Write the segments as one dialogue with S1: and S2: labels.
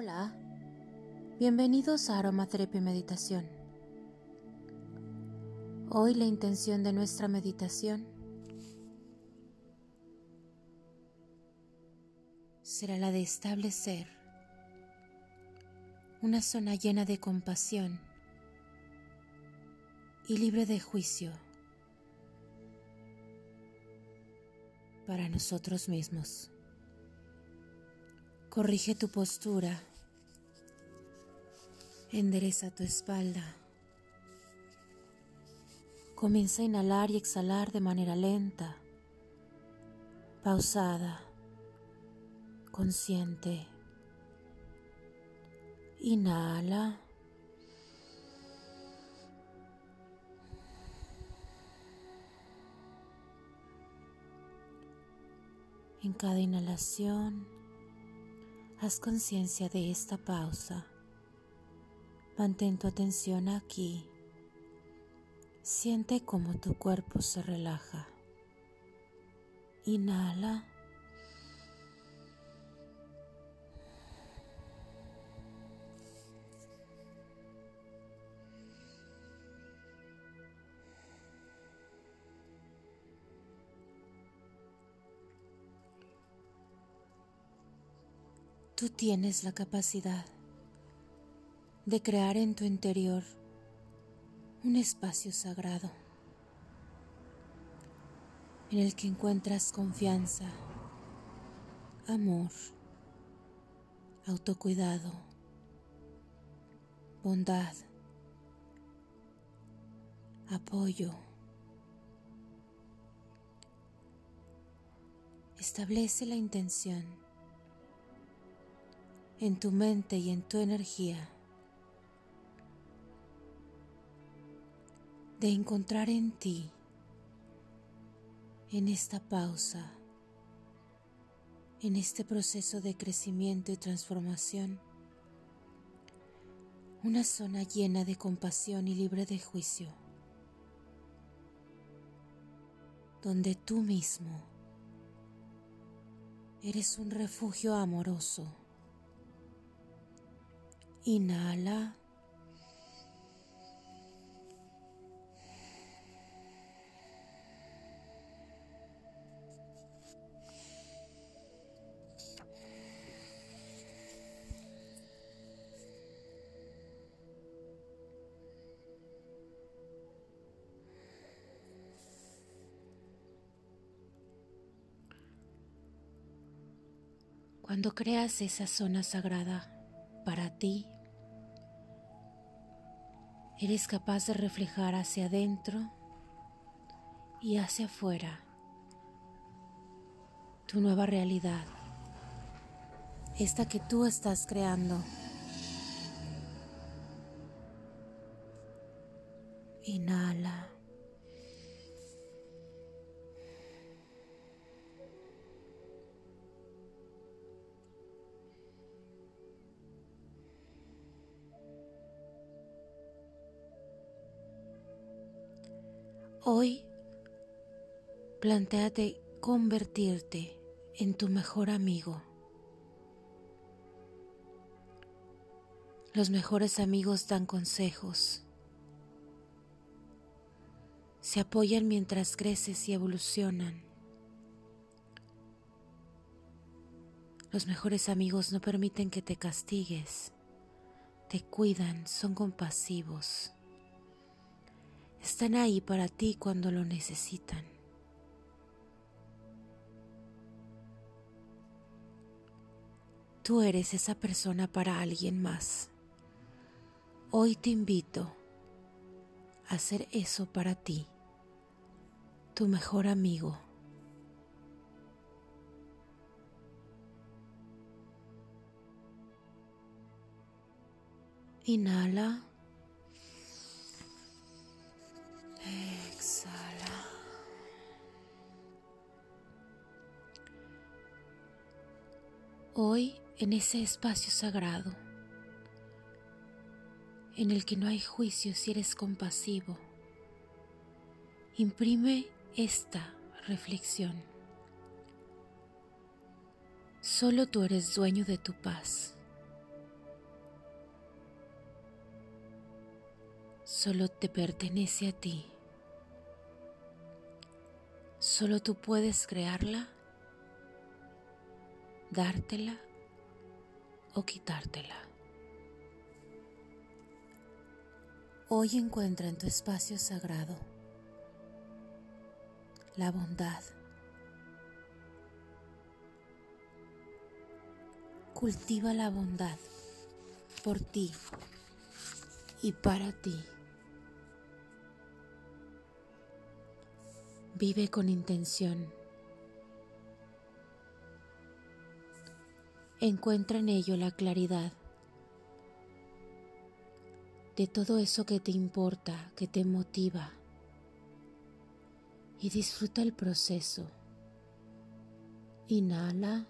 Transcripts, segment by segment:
S1: Hola, bienvenidos a Aromaterapia Meditación. Hoy la intención de nuestra meditación será la de establecer una zona llena de compasión y libre de juicio para nosotros mismos. Corrige tu postura. Endereza tu espalda. Comienza a inhalar y exhalar de manera lenta, pausada, consciente. Inhala. En cada inhalación, haz conciencia de esta pausa. Mantén tu atención aquí. Siente cómo tu cuerpo se relaja. Inhala. Tú tienes la capacidad de crear en tu interior un espacio sagrado en el que encuentras confianza, amor, autocuidado, bondad, apoyo. Establece la intención en tu mente y en tu energía de encontrar en ti, en esta pausa, en este proceso de crecimiento y transformación, una zona llena de compasión y libre de juicio, donde tú mismo eres un refugio amoroso Inhala. Cuando creas esa zona sagrada para ti, eres capaz de reflejar hacia adentro y hacia afuera tu nueva realidad, esta que tú estás creando. Inhala. Hoy, planteate convertirte en tu mejor amigo. Los mejores amigos dan consejos. Se apoyan mientras creces y evolucionan. Los mejores amigos no permiten que te castigues. Te cuidan, son compasivos están ahí para ti cuando lo necesitan. Tú eres esa persona para alguien más. Hoy te invito a hacer eso para ti, tu mejor amigo. Inhala. Exhala. Hoy en ese espacio sagrado, en el que no hay juicio si eres compasivo, imprime esta reflexión. Solo tú eres dueño de tu paz. Solo te pertenece a ti. Solo tú puedes crearla, dártela o quitártela. Hoy encuentra en tu espacio sagrado la bondad. Cultiva la bondad por ti y para ti. Vive con intención. Encuentra en ello la claridad de todo eso que te importa, que te motiva y disfruta el proceso. Inhala.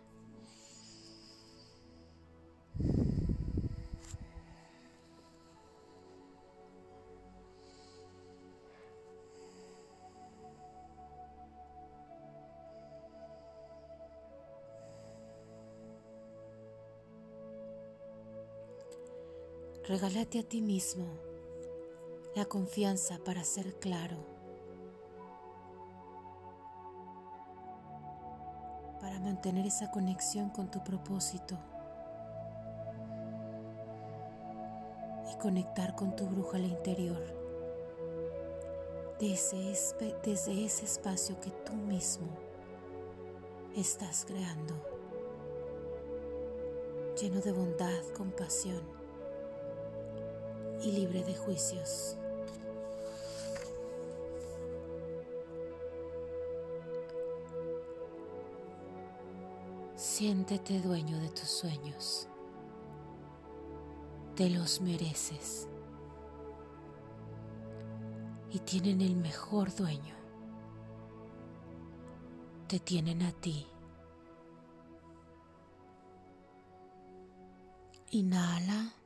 S1: Regálate a ti mismo la confianza para ser claro, para mantener esa conexión con tu propósito. Y conectar con tu brújula interior. Desde ese, desde ese espacio que tú mismo estás creando, lleno de bondad, compasión y libre de juicios. Siéntete dueño de tus sueños. Te los mereces. Y tienen el mejor dueño. Te tienen a ti. Inhala.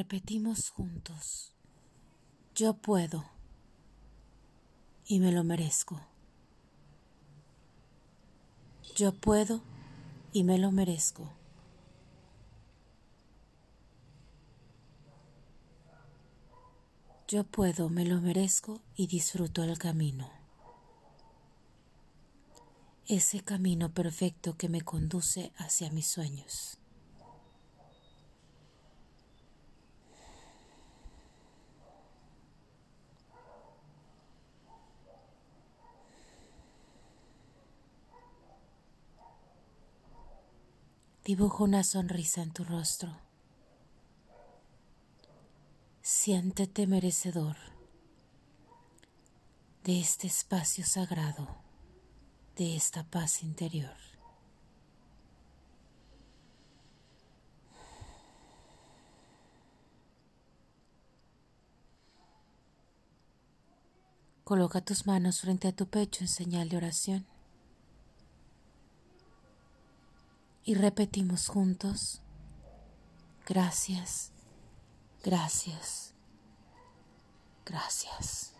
S1: Repetimos juntos, yo puedo y me lo merezco. Yo puedo y me lo merezco. Yo puedo, me lo merezco y disfruto el camino. Ese camino perfecto que me conduce hacia mis sueños. Dibujo una sonrisa en tu rostro. Siéntete merecedor de este espacio sagrado, de esta paz interior. Coloca tus manos frente a tu pecho en señal de oración. Y repetimos juntos, gracias, gracias, gracias.